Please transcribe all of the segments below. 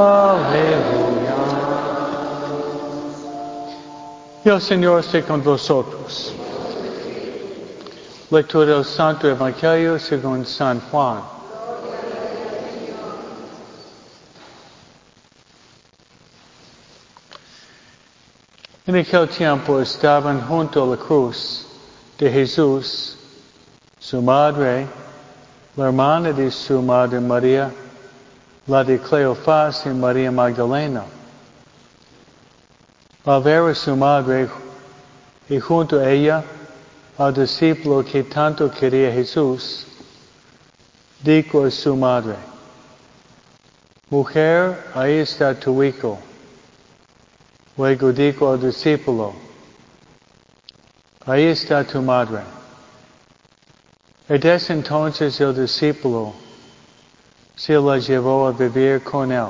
Aleluya. Y el Señor esté con vosotros. Lectura del Santo Evangelio según San Juan. En aquel tiempo estaban junto a la cruz de Jesús, su madre, la hermana de su madre María, la de Cleofás y María Magdalena. Al ver a su madre y junto a ella al discípulo que tanto quería Jesús, dijo a su madre, Mujer, ahí está tu hijo. Luego dijo al discípulo, ahí está tu madre. Y desde entonces el discípulo se la llevó a vivir con él.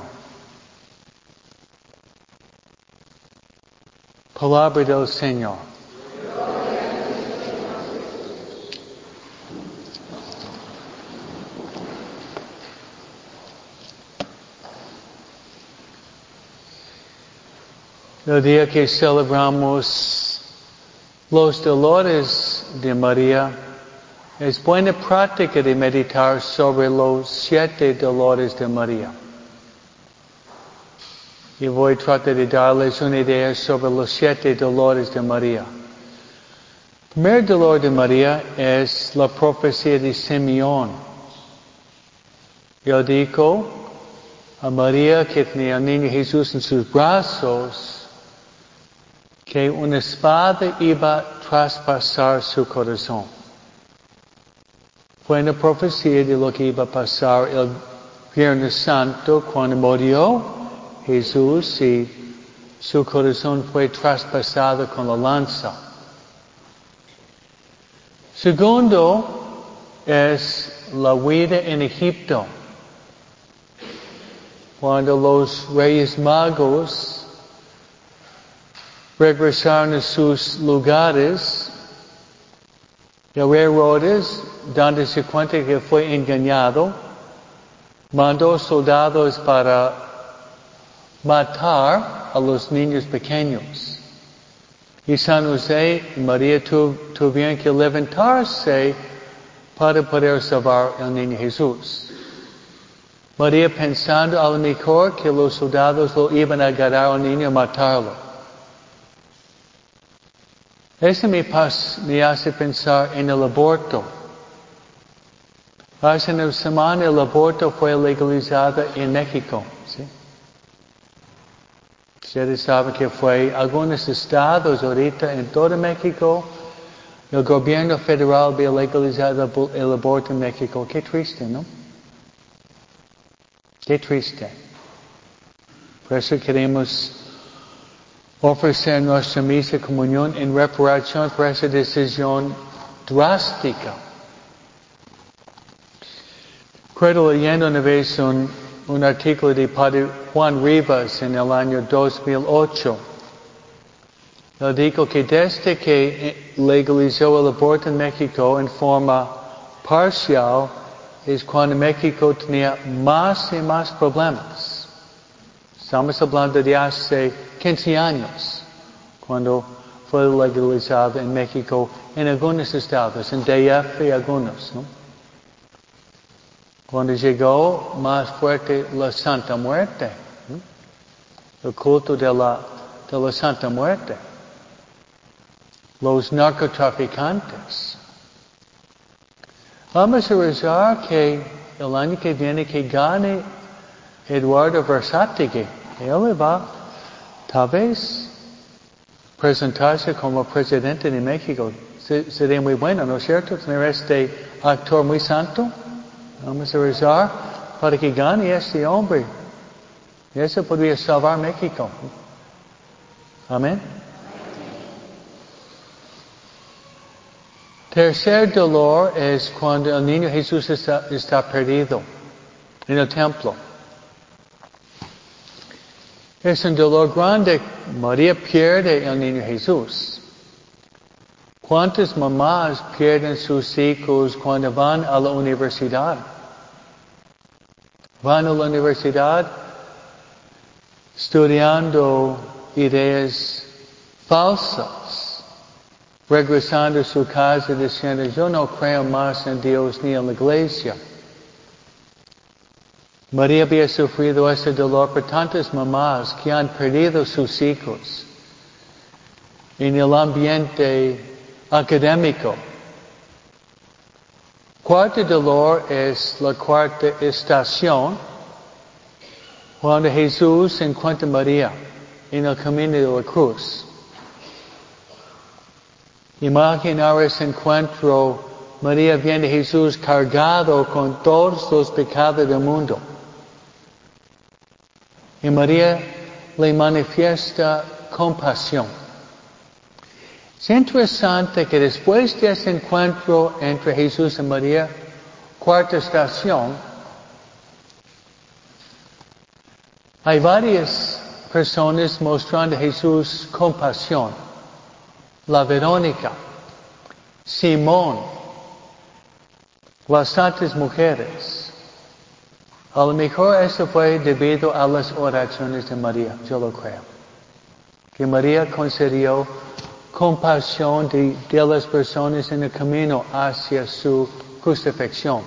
Palabra del Señor. El día que celebramos los dolores de María, es buena práctica de meditar sobre los siete dolores de María. Y voy a tratar de darles una idea sobre los siete dolores de María. El primer dolor de María es la profecía de Simeón. Él dijo a María que tenía al niño Jesús en sus brazos, que una espada iba a traspasar su corazón. Fue una profecía de lo que iba a pasar el Viernes Santo cuando murió Jesús y su corazón fue traspasado con la lanza. Segundo es la huida en Egipto. Cuando los reyes magos regresaron a sus lugares. Rey Herodes, dándose cuenta que fue engañado, mandó soldados para matar a los niños pequeños. Y San José María tuvieron que levantarse para poder salvar al niño Jesús. María pensando a lo mejor que los soldados lo iban a agarrar al niño y matarlo. Eso me, me hace pensar en el aborto. Hace una semana el aborto fue legalizado en México. ¿sí? Ustedes saben que fue algunos estados ahorita en todo México. El gobierno federal había legalizado el aborto en México. Qué triste, ¿no? Qué triste. Por eso queremos ofrecer nuestra misa comunión en reparación por esa decisión drástica. Recuerdo leyendo una vez un, un artículo de Padre Juan Rivas en el año 2008. Él dijo que desde que legalizó el aborto en México en forma parcial, es cuando México tenía más y más problemas. Estamos hablando de hace 15 años, cuando fue legalizado en México, en algunos estados, en DF y algunos. ¿no? Cuando llegó más fuerte la Santa Muerte, el culto de la, de la Santa Muerte, los narcotraficantes. Vamos a rezar que el año que viene que gane Eduardo Versátegui. Él va Tal vez presentarse como presidente de México sería muy bueno, ¿no es cierto? Tener este actor muy santo. Vamos a rezar para que gane este hombre. Y eso podría salvar México. Amén. Tercer dolor es cuando el niño Jesús está, está perdido en el templo. Es un dolor grande. María pierde el niño Jesús. ¿Cuántas mamás pierden sus hijos cuando van a la universidad? Van a la universidad estudiando ideas falsas, regresando a su casa diciendo, yo no creo más en Dios ni en la iglesia. María había sufrido ese dolor por tantas mamás que han perdido sus hijos en el ambiente académico. Cuarto dolor es la cuarta estación cuando Jesús encuentra a María en el camino de la cruz. Imaginar ese encuentro, María viene a Jesús cargado con todos los pecados del mundo. Y María le manifiesta compasión. Es interesante que después de ese encuentro entre Jesús y María, cuarta estación, hay varias personas mostrando a Jesús compasión. La Verónica, Simón, las santas mujeres. A lo mejor eso fue debido a las oraciones de María, yo lo creo. Que María concedió compasión de, de las personas en el camino hacia su crucifixión.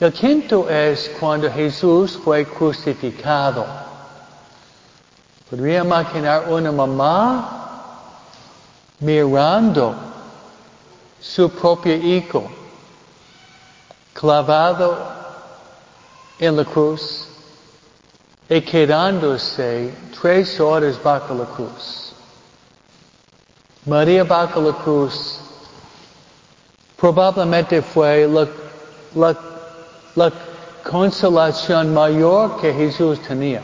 El quinto es cuando Jesús fue crucificado. Podría imaginar una mamá mirando su propio hijo clavado en la cruz y quedándose tres horas bajo la cruz. María bajo la cruz probablemente fue la, la, la consolación mayor que Jesús tenía.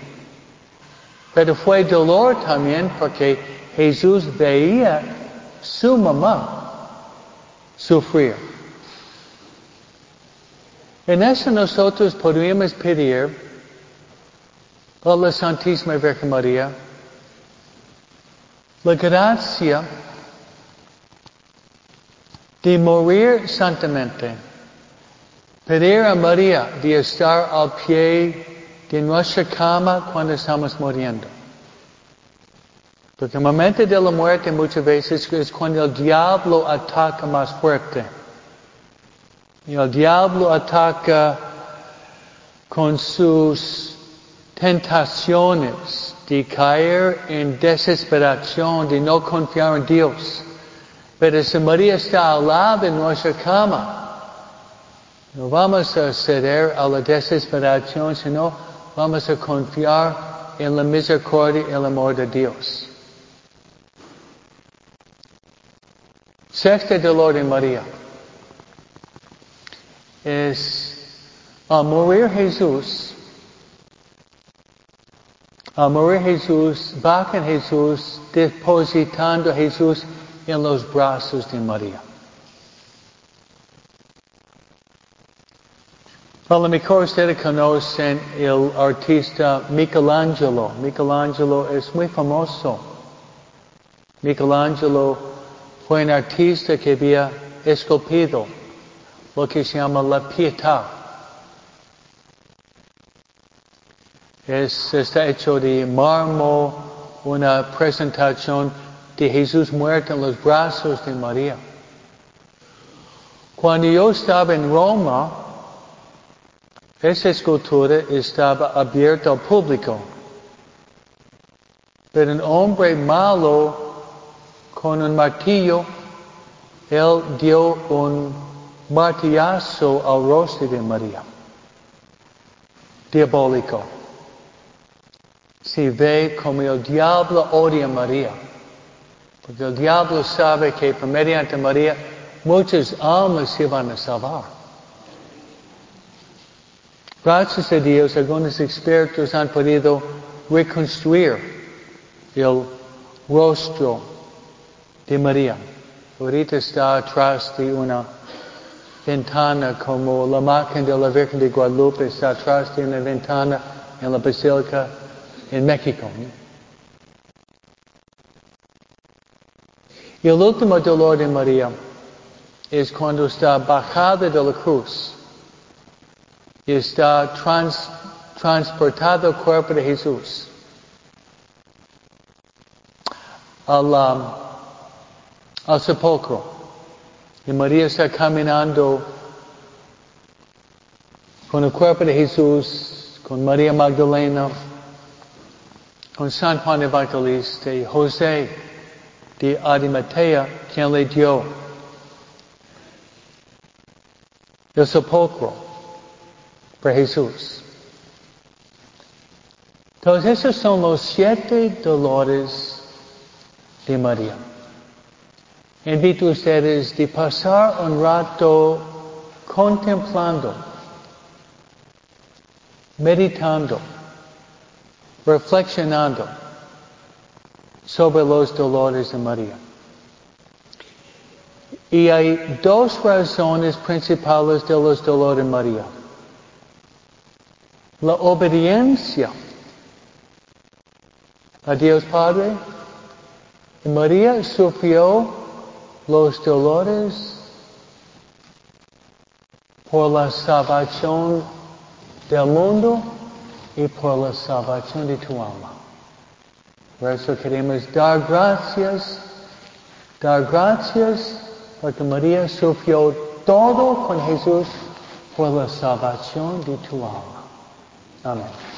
Pero fue dolor también porque Jesús veía su mamá sufrir. En eso nosotros podríamos pedir a la Santísima Virgen María la gracia de morir santamente. Pedir a María de estar al pie de nuestra cama cuando estamos muriendo. Porque el momento de la muerte muchas veces es cuando el diablo ataca más fuerte. Y el diablo ataca con sus tentaciones de caer en desesperación, de no confiar en Dios. Pero si María está al lado de nuestra cama, no vamos a ceder a la desesperación, sino vamos a confiar en la misericordia y el amor de Dios. Sexto dolor de María es al morir Jesús, al morir Jesús, baja Jesús, depositando a Jesús en los brazos de María. A lo mejor ustedes conocen el artista Michelangelo. Michelangelo es muy famoso. Michelangelo fue un artista que había esculpido lo que se llama la pietà. Es, está hecho de mármol, una presentación de Jesús muerto en los brazos de María. Cuando yo estaba en Roma, esa escultura estaba abierta al público. Pero un hombre malo con un martillo, él dio un martillazo al rostro de María. Diabólico. Se ve como el diablo odia a María. Porque el diablo sabe que por mediante María muchas almas se van a salvar. Gracias a Dios, algunos expertos han podido reconstruir el rostro de María. Ahorita está atrás de una ventana como la imagen de la Virgen de Guadalupe está atrás de una ventana en la Basílica en México. Y el último dolor de María es cuando está bajada de la cruz y está trans, transportado el cuerpo de Jesús al, um, al sepulcro. Y María está caminando con el cuerpo de Jesús, con María Magdalena, con San Juan Evangelista y José de Arimatea, quien le dio el sepulcro para Jesús. Entonces esos son los siete dolores de María. Invito a ustedes de pasar un rato contemplando, meditando, reflexionando sobre los dolores de María. Y hay dos razones principales de los dolores de María. La obediencia a Dios Padre. María sufrió los dolores por la salvación del mundo y por la salvación de tu alma. Por eso queremos dar gracias, dar gracias porque María sufrió todo con Jesús por la salvación de tu alma. Amén.